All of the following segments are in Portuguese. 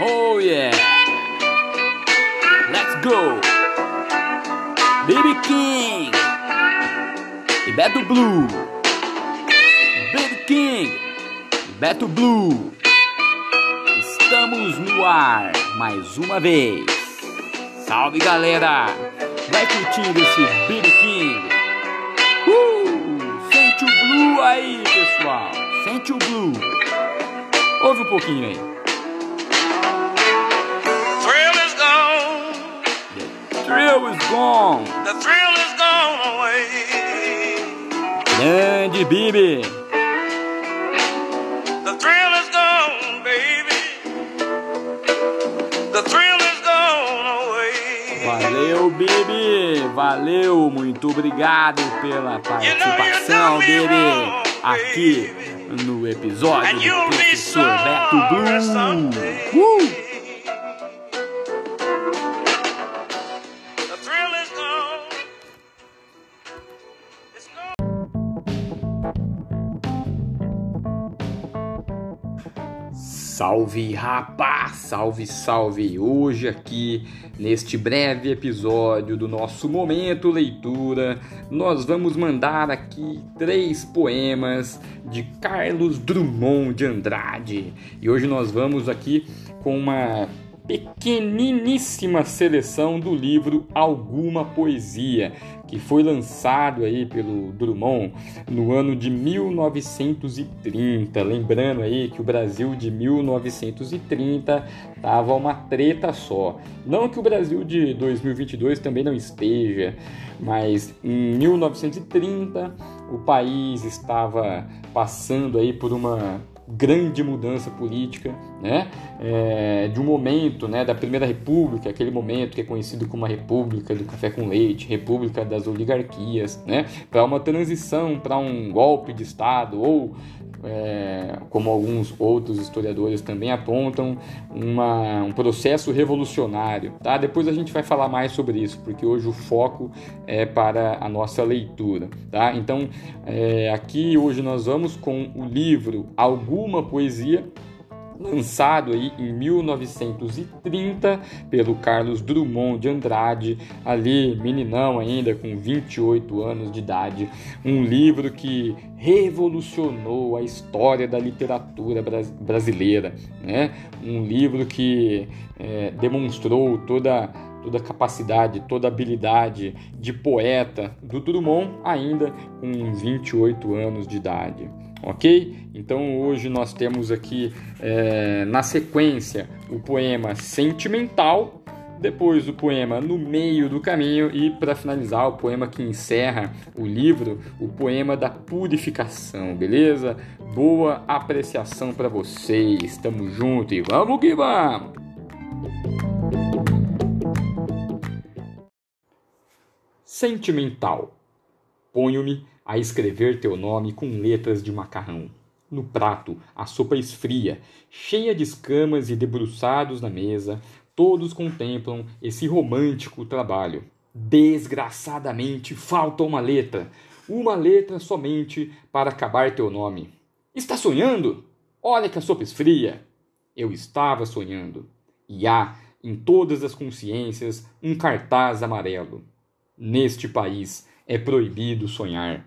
Oh yeah! Let's go! Baby King! E Beto Blue! Baby King! Beto Blue! Estamos no ar mais uma vez! Salve galera! Vai curtindo esse Baby King! Uh! Sente o Blue aí, pessoal! Sente o Blue! Ouve um pouquinho aí. Thrill is gone. The thrill is gone away. Grande Bibi. The thrill is gone, baby. The thrill is gone away. Valeu, Bibi. Valeu, muito obrigado pela participação, Bibi. Aqui no episódio do Professor Beto Blue. Uh! Salve rapaz, salve, salve! Hoje aqui neste breve episódio do nosso momento leitura, nós vamos mandar aqui três poemas de Carlos Drummond de Andrade. E hoje nós vamos aqui com uma pequeniníssima seleção do livro Alguma Poesia, que foi lançado aí pelo Drummond no ano de 1930. Lembrando aí que o Brasil de 1930 tava uma treta só. Não que o Brasil de 2022 também não esteja, mas em 1930 o país estava passando aí por uma grande mudança política, né? É, de um momento, né, da Primeira República, aquele momento que é conhecido como a República do Café com Leite, República das Oligarquias, né? Para uma transição para um golpe de Estado ou é, como alguns outros historiadores também apontam, uma, um processo revolucionário. Tá? Depois a gente vai falar mais sobre isso, porque hoje o foco é para a nossa leitura. Tá? Então, é, aqui hoje nós vamos com o livro Alguma Poesia lançado aí em 1930 pelo Carlos Drummond de Andrade, ali meninão ainda com 28 anos de idade, um livro que revolucionou a história da literatura brasileira, né? Um livro que é, demonstrou toda toda a capacidade, toda a habilidade de poeta do Drummond ainda com 28 anos de idade ok? Então hoje nós temos aqui é, na sequência o poema Sentimental, depois o poema No Meio do Caminho e para finalizar o poema que encerra o livro, o poema da purificação, beleza? Boa apreciação para vocês, tamo junto e vamos que vamos! Sentimental. Ponho-me a escrever teu nome com letras de macarrão. No prato, a sopa esfria, cheia de escamas e debruçados na mesa, todos contemplam esse romântico trabalho. Desgraçadamente falta uma letra, uma letra somente para acabar teu nome. Está sonhando? Olha que a sopa esfria. Eu estava sonhando. E há, em todas as consciências, um cartaz amarelo. Neste país é proibido sonhar.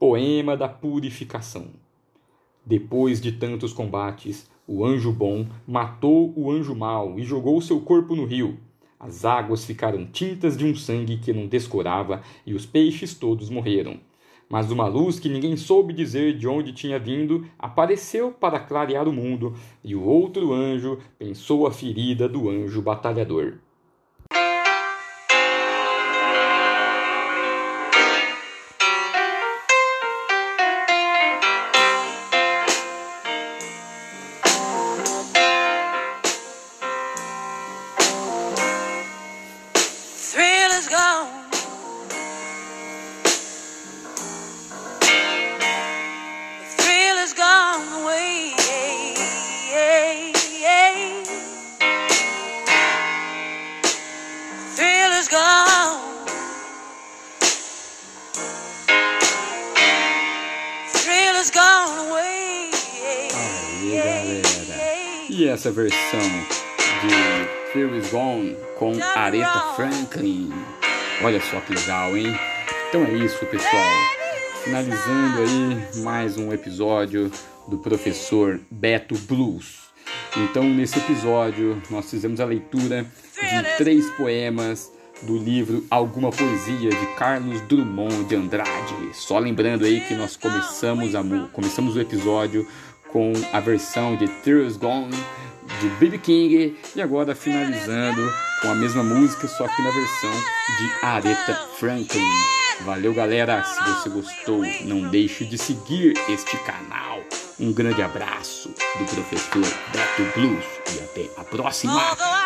Poema da Purificação. Depois de tantos combates, o anjo bom matou o anjo mau e jogou seu corpo no rio. As águas ficaram tintas de um sangue que não descorava e os peixes todos morreram. Mas uma luz que ninguém soube dizer de onde tinha vindo apareceu para clarear o mundo, e o outro anjo pensou a ferida do anjo batalhador. E essa versão de Thrill is Gone com Aretha Franklin. Olha só que legal, hein? Então é isso, pessoal. Finalizando aí mais um episódio do professor Beto Blues. Então, nesse episódio, nós fizemos a leitura de três poemas do livro Alguma Poesia de Carlos Drummond de Andrade. Só lembrando aí que nós começamos, a, começamos o episódio com a versão de Tears Gone de B.B. King e agora finalizando com a mesma música, só que na versão de Aretha Franklin. Valeu, galera! Se você gostou, não deixe de seguir este canal. Um grande abraço do professor Beto Blues e até a próxima.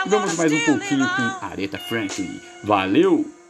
Vamos mais um pouquinho com Aretha Franklin. Valeu!